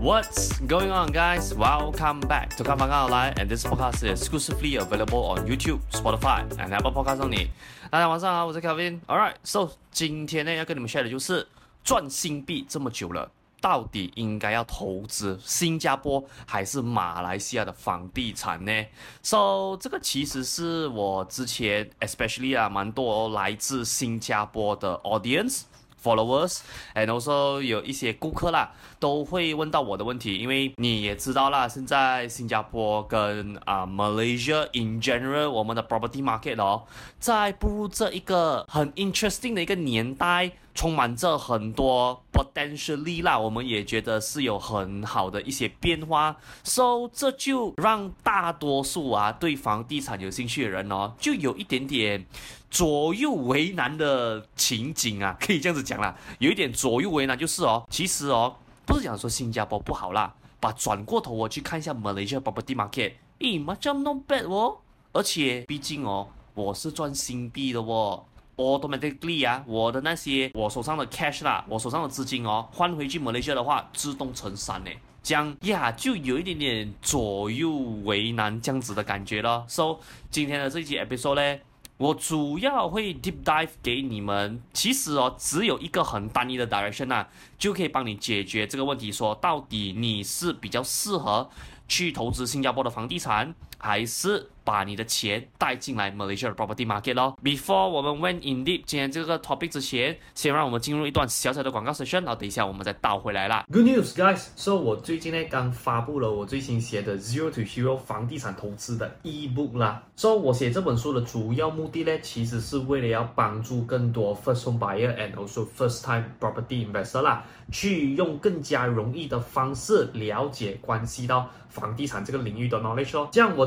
What's going on, guys? Welcome back to 看房看好来，and this podcast is exclusively available on YouTube, Spotify, and Apple Podcasts only。大家晚上好，我是 Kevin。All right, so 今天呢要跟你们 share 的就是赚新币这么久了，到底应该要投资新加坡还是马来西亚的房地产呢？So 这个其实是我之前 especially 啊，蛮多来自新加坡的 audience。Followers，and also 有一些顾客啦，都会问到我的问题，因为你也知道啦，现在新加坡跟啊、Malaysia in general，我们的 property market 哦，在步入这一个很 interesting 的一个年代，充满着很多 potentially 啦，我们也觉得是有很好的一些变化，so 这就让大多数啊对房地产有兴趣的人哦，就有一点点。左右为难的情景啊，可以这样子讲啦，有一点左右为难，就是哦，其实哦，不是讲说新加坡不好啦，把转过头我去看一下 Malaysia property market，咦，macam not bad 哦，而且毕竟哦，我是赚新币的哦，automatically 啊，我的那些我手上的 cash 啦，我手上的资金哦，换回去 Malaysia 的话，自动乘三呢，这样呀，就有一点点左右为难这样子的感觉了。So 今天的这一集 episode 呢。我主要会 deep dive 给你们，其实哦，只有一个很单一的 direction 啊，就可以帮你解决这个问题，说到底你是比较适合去投资新加坡的房地产，还是把你的钱带进来 Malaysia 的 property market 咯？Before 我们 went in deep 今天这个 topic 之前，先让我们进入一段小小的广告 session，然后等一下我们再倒回来啦。Good news, guys！So 我最近呢刚发布了我最新写的 Zero to Hero 房地产投资的 ebook 啦。So 我写这本书的主要目的呢，其实是为了要帮助更多 first home buyer and also first time property investor 啦，去用更加容易的方式了解关系到房地产这个领域的 knowledge 哦。这样我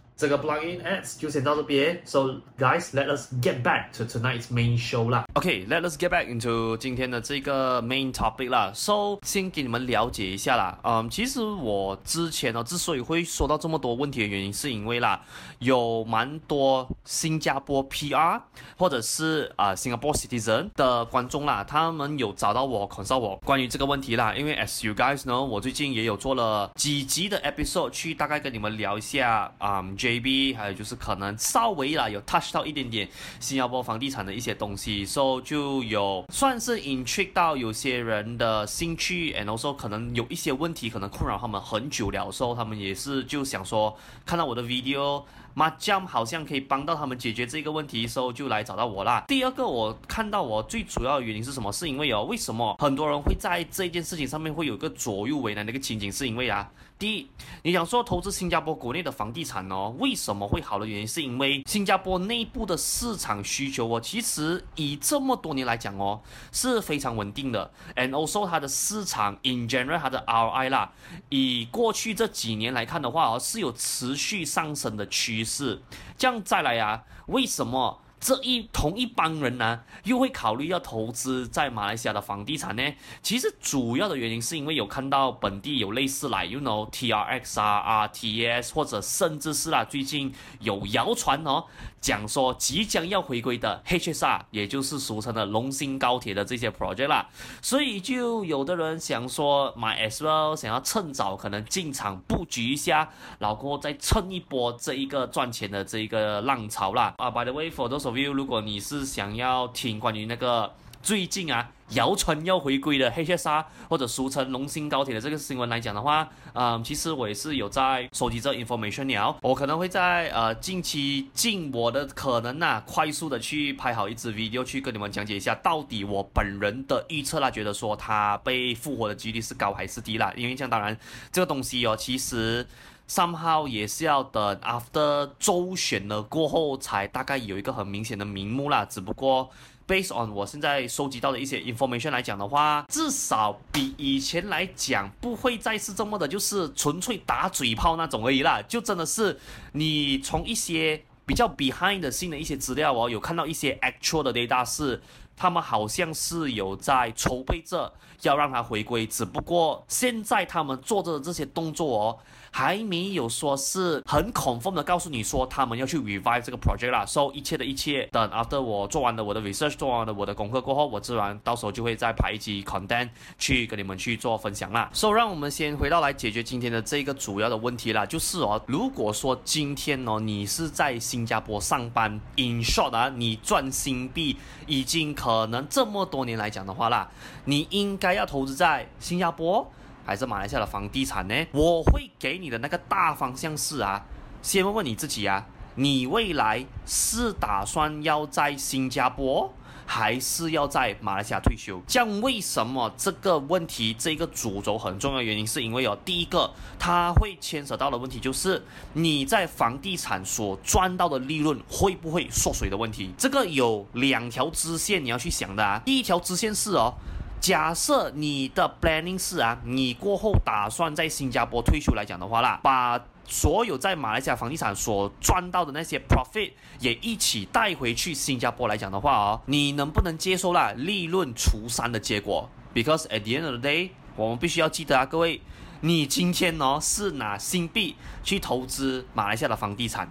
这个 plugin ads 就先到这边，So guys, let us get back to tonight's main show 啦。Okay, let us get back into 今天的这个 main topic 啦。So 先给你们了解一下啦。嗯，其实我之前呢，之所以会说到这么多问题的原因，是因为啦，有蛮多新加坡 PR 或者是啊、呃、Singapore citizen 的观众啦，他们有找到我 consult 我关于这个问题啦。因为 as you guys know，我最近也有做了几集的 episode 去大概跟你们聊一下啊、嗯 JB 还有就是可能稍微啦有 touch 到一点点新加坡房地产的一些东西，so 就有算是 intrigue 到有些人的兴趣，and also 可能有一些问题可能困扰他们很久了，，so 他们也是就想说看到我的 video Macam 好像可以帮到他们解决这个问题，时候就来找到我啦。第二个，我看到我最主要的原因是什么？是因为哦，为什么很多人会在这件事情上面会有个左右为难的一个情景？是因为啊。第一，你想说投资新加坡国内的房地产哦，为什么会好的原因，是因为新加坡内部的市场需求哦，其实以这么多年来讲哦，是非常稳定的。And also 它的市场 in general 它的 ROI 啦，以过去这几年来看的话哦，是有持续上升的趋势。这样再来啊，为什么？这一同一帮人呢，又会考虑要投资在马来西亚的房地产呢？其实主要的原因是因为有看到本地有类似来，you know T R X R R T S，或者甚至是啦，最近有谣传哦，讲说即将要回归的 HSR，也就是俗称的龙兴高铁的这些 project 啦，所以就有的人想说买 as well，想要趁早可能进场布局一下，然后再蹭一波这一个赚钱的这一个浪潮啦。啊，by the way for those of you，如果你是想要听关于那个最近啊谣传要回归的 HSR 或者俗称龙兴高铁的这个新闻来讲的话，嗯，其实我也是有在收集这 information 了。我可能会在呃近期尽我的可能呐、啊，快速的去拍好一支 video 去跟你们讲解一下，到底我本人的预测啦，觉得说它被复活的几率是高还是低啦？因为像当然这个东西哦，其实。somehow 也是要等 after 周选了过后，才大概有一个很明显的名目啦。只不过 based on 我现在收集到的一些 information 来讲的话，至少比以前来讲不会再是这么的，就是纯粹打嘴炮那种而已啦。就真的是你从一些比较 behind the scene 的一些资料哦，有看到一些 actual 的 data 是，他们好像是有在筹备着要让它回归，只不过现在他们做着的这些动作哦。还没有说是很恐慌的告诉你说他们要去 revive 这个 project 啦，so 一切的一切等 after 我做完了我的 research，做完了我的功课过后，我自然到时候就会再拍一集 content 去跟你们去做分享啦。so 让我们先回到来解决今天的这个主要的问题啦，就是哦，如果说今天哦你是在新加坡上班，in short 啊，你赚新币已经可能这么多年来讲的话啦，你应该要投资在新加坡。还是马来西亚的房地产呢？我会给你的那个大方向是啊，先问问你自己啊，你未来是打算要在新加坡，还是要在马来西亚退休？这样为什么这个问题这个主轴很重要？原因是因为有第一个，它会牵扯到的问题就是你在房地产所赚到的利润会不会缩水的问题。这个有两条支线你要去想的啊，第一条支线是哦。假设你的 planning 是啊，你过后打算在新加坡退休来讲的话啦，把所有在马来西亚房地产所赚到的那些 profit 也一起带回去新加坡来讲的话哦，你能不能接受啦利润除三的结果？Because at the end of the day，我们必须要记得啊，各位，你今天哦是拿新币去投资马来西亚的房地产。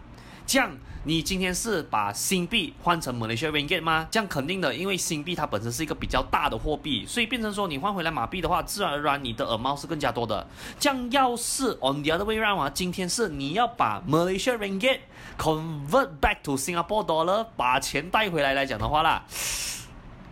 这样，你今天是把新币换成马来西亚 ringgit 吗？这样肯定的，因为新币它本身是一个比较大的货币，所以变成说你换回来马币的话，自然而然你的 amount 是更加多的。这样，要是 on the other way round 啊，今天是你要把 Malaysia ringgit convert back to Singapore dollar，把钱带回来来讲的话啦，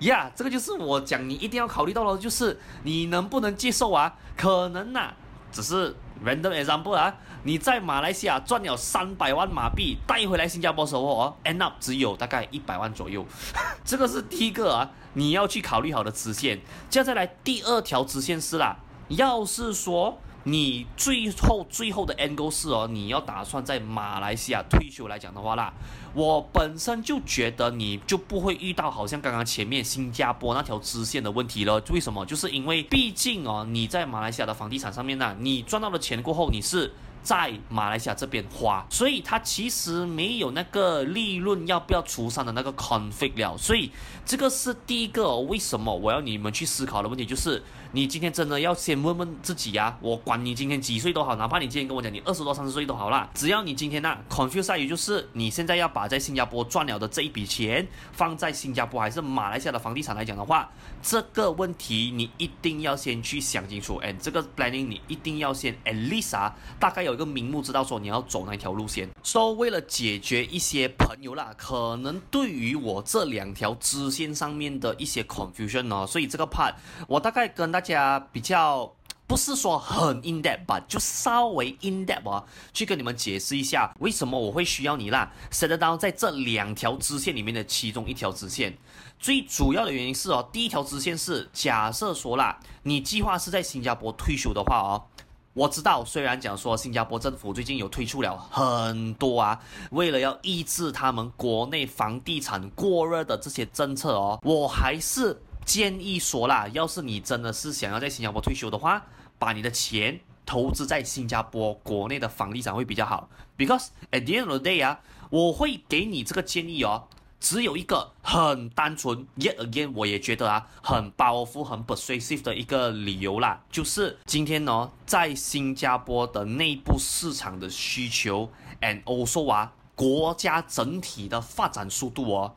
呀、yeah，这个就是我讲你一定要考虑到的，就是你能不能接受啊？可能呐、啊，只是 random example 啊。你在马来西亚赚了三百万马币带回来新加坡时候哦，end up 只有大概一百万左右，这个是第一个啊，你要去考虑好的支线。接下来第二条支线是啦，要是说你最后最后的 end goal 是哦，你要打算在马来西亚退休来讲的话啦，我本身就觉得你就不会遇到好像刚刚前面新加坡那条支线的问题了。为什么？就是因为毕竟哦，你在马来西亚的房地产上面呢，你赚到了钱过后你是。在马来西亚这边花，所以它其实没有那个利润要不要除上的那个 conflict 了，所以这个是第一个为什么？我要你们去思考的问题，就是你今天真的要先问问自己呀，我管你今天几岁都好，哪怕你今天跟我讲你二十多三十岁都好啦，只要你今天那 confuse 在于就是你现在要把在新加坡赚了的这一笔钱放在新加坡还是马来西亚的房地产来讲的话，这个问题你一定要先去想清楚，and 这个 planning 你一定要先 at least 啊，大概有。一个名目知道说你要走哪条路线，So 为了解决一些朋友啦，可能对于我这两条支线上面的一些 confusion 哦，所以这个 part 我大概跟大大家比较不是说很 in depth 吧，就稍微 in depth 啊，去跟你们解释一下为什么我会需要你啦。set down 在这两条支线里面的其中一条支线，最主要的原因是哦，第一条支线是假设说啦，你计划是在新加坡退休的话哦。我知道，虽然讲说新加坡政府最近有推出了很多啊，为了要抑制他们国内房地产过热的这些政策哦，我还是建议说啦，要是你真的是想要在新加坡退休的话，把你的钱投资在新加坡国内的房地产会比较好。Because at the end of the day 啊，我会给你这个建议哦。只有一个很单纯，yet again，我也觉得啊，很 powerful、很 persuasive 的一个理由啦，就是今天呢，在新加坡的内部市场的需求，and also 啊，国家整体的发展速度哦，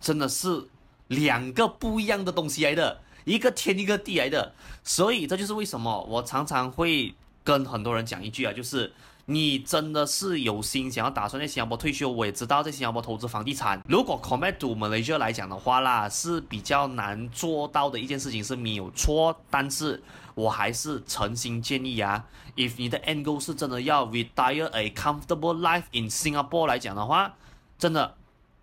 真的是两个不一样的东西来的，一个天一个地来的，所以这就是为什么我常常会跟很多人讲一句啊，就是。你真的是有心想要打算在新加坡退休？我也知道在新加坡投资房地产，如果 compared to Malaysia 来讲的话啦，是比较难做到的一件事情是没有错。但是我还是诚心建议啊，if 你的 end goal 是真的要 retire a comfortable life in Singapore 来讲的话，真的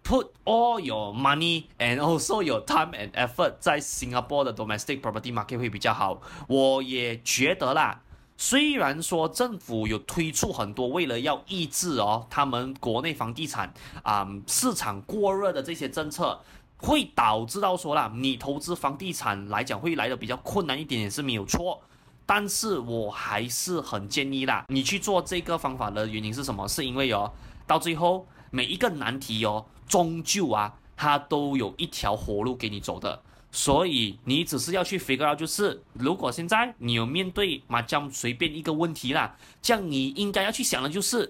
put all your money and also your time and effort 在 Singapore 的 domestic property market 会比较好。我也觉得啦。虽然说政府有推出很多为了要抑制哦，他们国内房地产啊、市场过热的这些政策，会导致到说啦，你投资房地产来讲会来的比较困难一点也是没有错，但是我还是很建议啦，你去做这个方法的原因是什么？是因为哦，到最后每一个难题哦，终究啊，它都有一条活路给你走的。所以你只是要去 figure out，就是如果现在你有面对麻将随便一个问题啦，这样你应该要去想的就是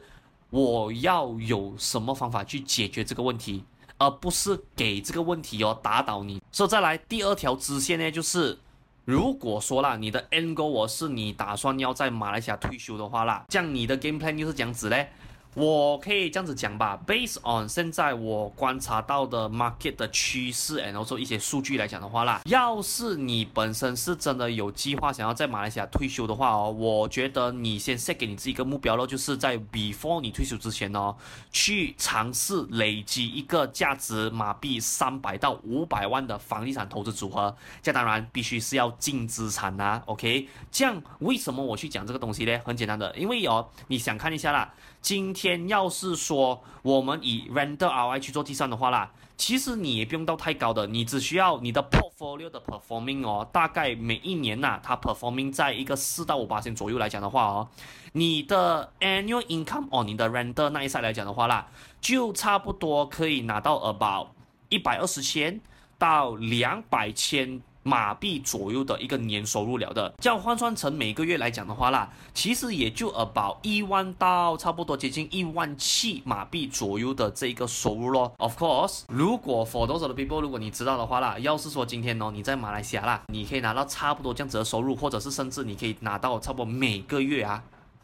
我要有什么方法去解决这个问题，而不是给这个问题哦打倒你。所以再来第二条支线呢，就是如果说啦，你的 end goal 我是你打算要在马来西亚退休的话啦，这样你的 game plan 就是这样子嘞。我可以这样子讲吧，based on 现在我观察到的 market 的趋势，然后说一些数据来讲的话啦，要是你本身是真的有计划想要在马来西亚退休的话哦，我觉得你先 set 给你自己一个目标咯，就是在 before 你退休之前哦，去尝试累积一个价值马币三百到五百万的房地产投资组合，这当然必须是要净资产呐、，OK？这样为什么我去讲这个东西呢？很简单的，因为哦，你想看一下啦。今天要是说我们以 render ROI 去做计算的话啦，其实你也不用到太高的，你只需要你的 portfolio 的 performing 哦，大概每一年呐、它 performing 在一个四到五八千左右来讲的话哦，你的 annual income 哦，你的 render 那一下来讲的话啦，就差不多可以拿到 about 一百二十千到两百千。马币左右的一个年收入了的，这样换算成每个月来讲的话啦，其实也就 about 一万到差不多接近一万七马币左右的这个收入咯。Of course，如果 for those 的 people，如果你知道的话啦，要是说今天哦你在马来西亚啦，你可以拿到差不多这样子的收入，或者是甚至你可以拿到差不多每个月啊。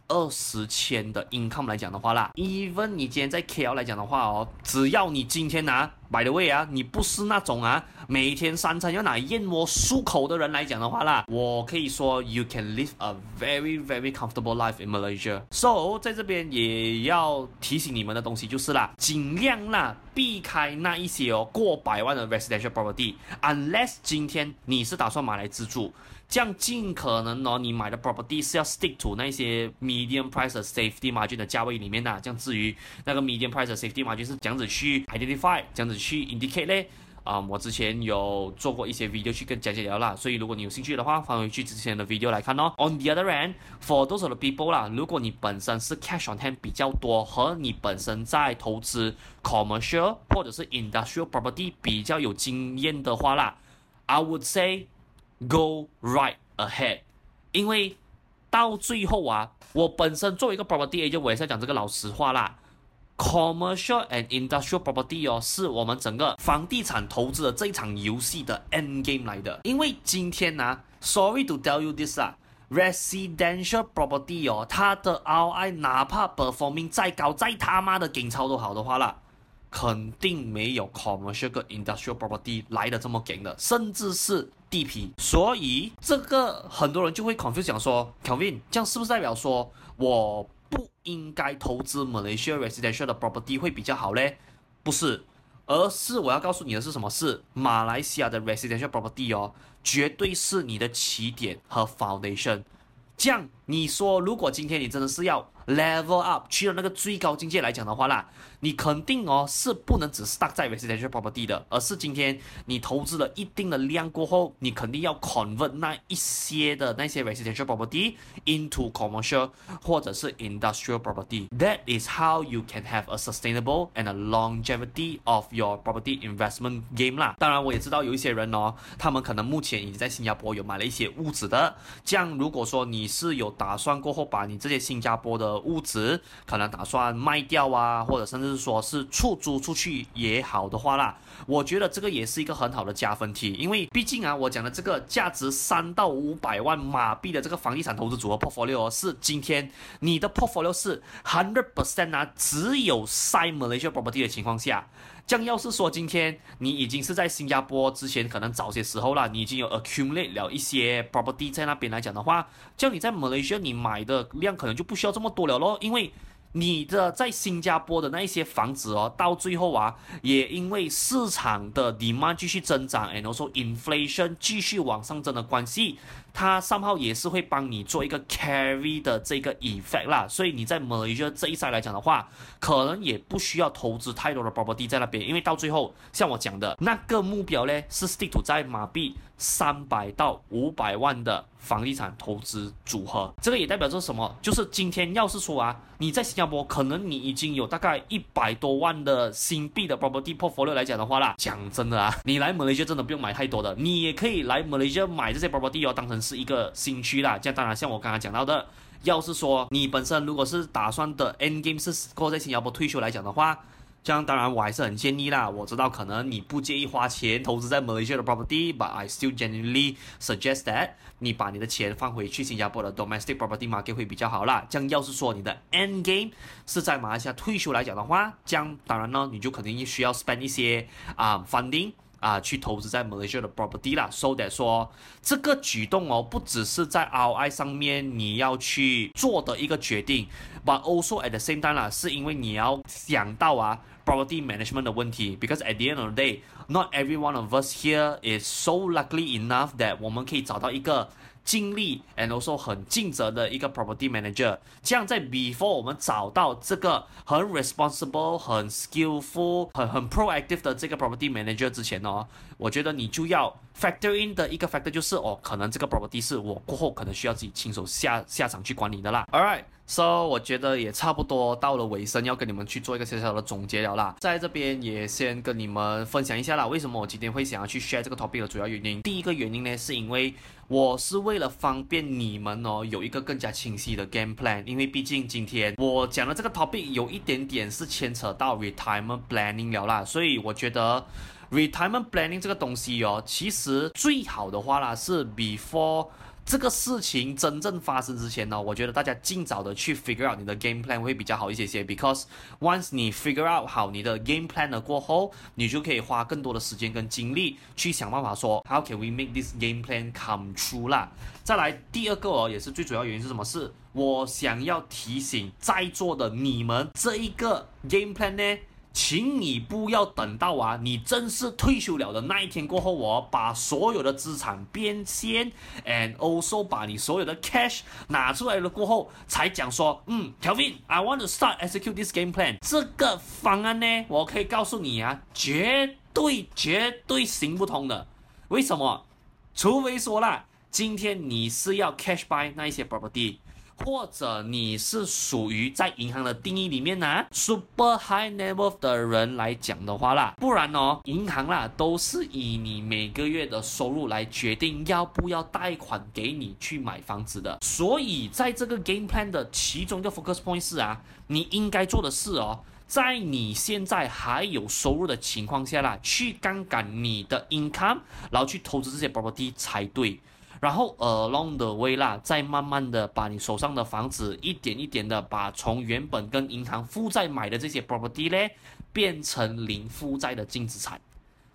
二十千的 income 来讲的话啦，even 你今天在 KL 来讲的话哦，只要你今天拿 by the way 啊，你不是那种啊每天三餐要拿燕窝漱口的人来讲的话啦，我可以说 you can live a very very comfortable life in Malaysia。So 在这边也要提醒你们的东西就是啦，尽量啦避开那一些哦过百万的 residential property，unless 今天你是打算买来自住。这样尽可能哦，你买的 property 是要 stick to 那些 medium price safety margin 的价位里面呐。这样至于那个 medium price safety margin 是这样子去 identify，这样子去 indicate 嘞。啊、我之前有做过一些 video 去跟讲解聊啦，所以如果你有兴趣的话，翻回去之前的 video 来看哦。On the other hand，for those of the people 啦，如果你本身是 cash on hand 比较多，和你本身在投资 commercial 或者是 industrial property 比较有经验的话啦，I would say。Go right ahead，因为到最后啊，我本身作为一个 property agent，我也是要讲这个老实话啦。Commercial and industrial property 哦，是我们整个房地产投资的这一场游戏的 end game 来的。因为今天呢、，Sorry to tell you this 啊，residential property 哦，它的 ROI 哪怕 performing 再高再他妈的紧超都好的话啦。肯定没有 commercial 跟 industrial property 来的这么紧的，甚至是地皮。所以这个很多人就会 confuse 讲说，Kelvin，这样是不是代表说我不应该投资 Malaysia residential 的 property 会比较好嘞？不是，而是我要告诉你的是什么？是马来西亚的 residential property 哦，绝对是你的起点和 foundation。这样你说，如果今天你真的是要 level up 去了那个最高境界来讲的话啦。你肯定哦是不能只是 stuck 在 residential property 的，而是今天你投资了一定的量过后，你肯定要 convert 那一些的那些 residential property into commercial 或者是 industrial property. That is how you can have a sustainable and a longevity of your property investment game 啦。当然，我也知道有一些人哦，他们可能目前已经在新加坡有买了一些屋子的。这样，如果说你是有打算过后把你这些新加坡的屋子可能打算卖掉啊，或者甚至是说是出租出去也好的话啦，我觉得这个也是一个很好的加分题，因为毕竟啊，我讲的这个价值三到五百万马币的这个房地产投资组合 portfolio 是今天你的 portfolio 是 hundred percent 啊，只有 s i Malaysia property 的情况下，这样要是说今天你已经是在新加坡之前可能早些时候啦，你已经有 accumulate 了一些 property 在那边来讲的话，这样你在 Malaysia 你买的量可能就不需要这么多了咯，因为。你的在新加坡的那一些房子哦，到最后啊，也因为市场的 demand 继续增长，and also inflation 继续往上增的关系，它上号也是会帮你做一个 carry 的这个 effect 啦。所以你在 Malaysia 这一块来讲的话，可能也不需要投资太多的 property 在那边，因为到最后像我讲的那个目标呢，是 stick 在马币三百到五百万的。房地产投资组合，这个也代表着什么？就是今天要是说啊，你在新加坡，可能你已经有大概一百多万的新币的 property portfolio 来讲的话啦，讲真的啊，你来马来西亚真的不用买太多的，你也可以来马来西亚买这些 property 哦，当成是一个新区啦。这样当然，像我刚刚讲到的，要是说你本身如果是打算的 end game 是过在新加坡退休来讲的话。这样当然我还是很建议啦。我知道可能你不介意花钱投资在 Malaysia 的 property，but I still genuinely suggest that 你把你的钱放回去新加坡的 domestic property market 会比较好啦。这样要是说你的 end game 是在马来西亚退休来讲的话，这样当然呢你就肯定需要 spend 一些啊、funding 啊、去投资在 Malaysia 的 property 啦。So that 说这个举动哦，不只是在 ROI 上面你要去做的一个决定，but also at the same time 啦，是因为你要想到啊。Property management 的问题，because at the end of the day, not every one of us here is so lucky enough that 我们可以找到一个尽力 and also 很尽责的一个 property manager。这样在 before 我们找到这个很 responsible、很 skillful、很很 proactive 的这个 property manager 之前哦，我觉得你就要 factor in 的一个 factor 就是哦，可能这个 property 是我过后可能需要自己亲手下下场去管理的啦。All right。 So，我觉得也差不多到了尾声，要跟你们去做一个小小的总结了啦。在这边也先跟你们分享一下啦，为什么我今天会想要去 share 这个 topic 的主要原因。第一个原因呢，是因为我是为了方便你们哦，有一个更加清晰的 game plan。因为毕竟今天我讲的这个 topic 有一点点是牵扯到 retirement planning 了啦，所以我觉得 retirement planning 这个东西哦，其实最好的话啦是 before。这个事情真正发生之前呢，我觉得大家尽早的去 figure out 你的 game plan 会比较好一些些。Because once 你 figure out 好你的 game plan 了过后，你就可以花更多的时间跟精力去想办法说 How can we make this game plan come true 啦？再来第二个哦，也是最主要原因是什么？是我想要提醒在座的你们，这一个 game plan 呢。请你不要等到啊，你正式退休了的那一天过后，我把所有的资产变现，and also 把你所有的 cash 拿出来了过后，才讲说，嗯，Kevin，I want to start execute this game plan。这个方案呢，我可以告诉你啊，绝对绝对行不通的。为什么？除非说啦，今天你是要 cash buy 那一些 property。或者你是属于在银行的定义里面呢、，super high net worth 的人来讲的话啦，不然哦，银行啦都是以你每个月的收入来决定要不要贷款给你去买房子的。所以在这个 game plan 的其中一个 focus point 是啊，你应该做的事哦，在你现在还有收入的情况下啦，去杠杆你的 income，然后去投资这些 property 才对。然后 along the way 啦，再慢慢的把你手上的房子一点一点的把从原本跟银行负债买的这些 property 咧，变成零负债的净资产，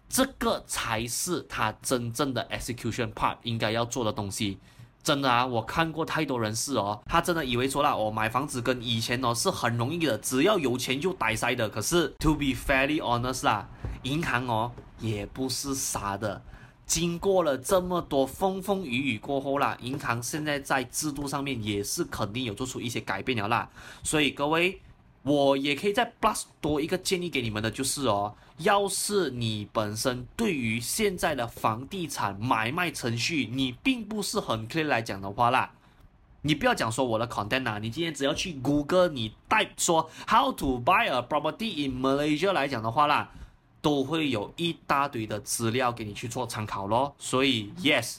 这个才是他真正的 execution part 应该要做的东西。真的啊，我看过太多人士哦，他真的以为说啦，我买房子跟以前哦是很容易的，只要有钱就带塞的。可是 to be fairly honest 啦，银行哦也不是傻的。经过了这么多风风雨雨过后啦，银行现在在制度上面也是肯定有做出一些改变了啦。所以各位。我也可以再 plus 多一个建议给你们的，就是哦，要是你本身对于现在的房地产买卖程序你并不是很 clear 来讲的话啦，你不要讲说我的 content 啊，你今天只要去谷歌，你带说 how to buy a property in Malaysia 来讲的话啦，都会有一大堆的资料给你去做参考咯。所以 yes。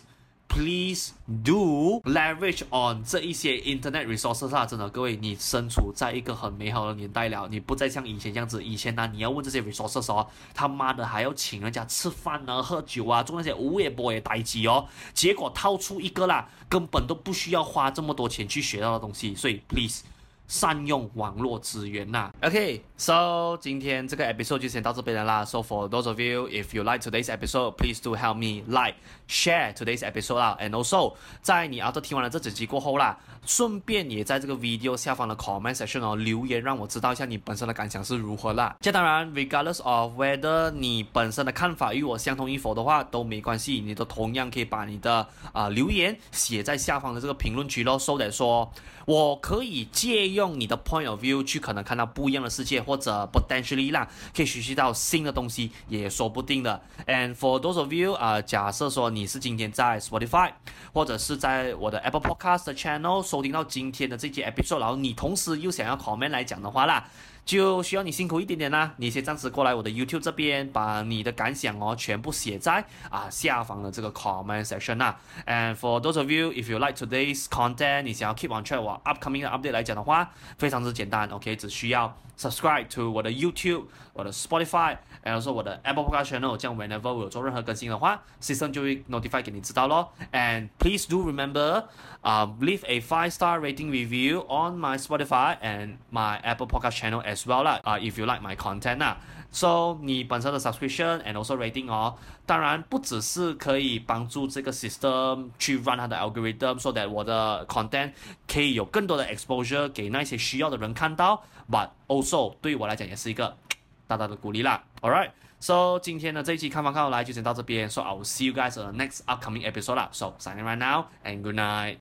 Please do leverage on 这一些 internet resources 啊！真的，各位，你身处在一个很美好的年代了，你不再像以前这样子。以前呢、啊，你要问这些 resources 哦，他妈的还要请人家吃饭啊、喝酒啊、做那些无也不也代志哦，结果掏出一个啦，根本都不需要花这么多钱去学到的东西。所以，please。善用网络资源呐，OK。So 今天这个 episode 就先到这边了啦。So for those of you if you like today's episode, please do help me like, share today's episode 啦。And also 在你啊都听完了这几集过后啦，顺便也在这个 video 下方的 comment section 哦留言，让我知道一下你本身的感想是如何啦。这当然，regardless of whether 你本身的看法与我相同与否的话都没关系，你都同样可以把你的啊、留言写在下方的这个评论区咯。So that 说我可以借用你的 point of view 去可能看到不一样的世界，或或者 potentially 啦，可以学习到新的东西，也说不定的。And for those of you 啊、假设说你是今天在 Spotify 或者是在我的 Apple Podcast channel 收听到今天的这期 episode，然后你同时又想要 comment 来讲的话啦。就需要你辛苦一点点啦，你先暂时过来我的 YouTube 这边，把你的感想哦全部写在啊下方的这个 comment section 啦。And for those of you if you like today's content，你想要 keep on track 我 upcoming 的 update 来讲的话，非常之简单，OK，只需要 subscribe to 我的 YouTube、我的 Spotify，然后说我的 Apple Podcast channel，这样 whenever 我有做任何更新的话，system 就会 notify 给你知道咯。And please do remember，啊、，leave a five star rating review on my Spotify and my Apple Podcast channel as well 啦，啊，if you like my content 啦，so 你本身的 subscription and also rating 哦，当然不只是可以帮助这个 system 去 run 它的 algorithm，so that 我的 content 可以有更多的 exposure 给那些需要的人看到，but also 对我来讲也是一个大大的鼓励啦。All right，so 今天的这一期看房看过来就先到这边，so I will see you guys on the next upcoming episode 啦，so signing right now and good night。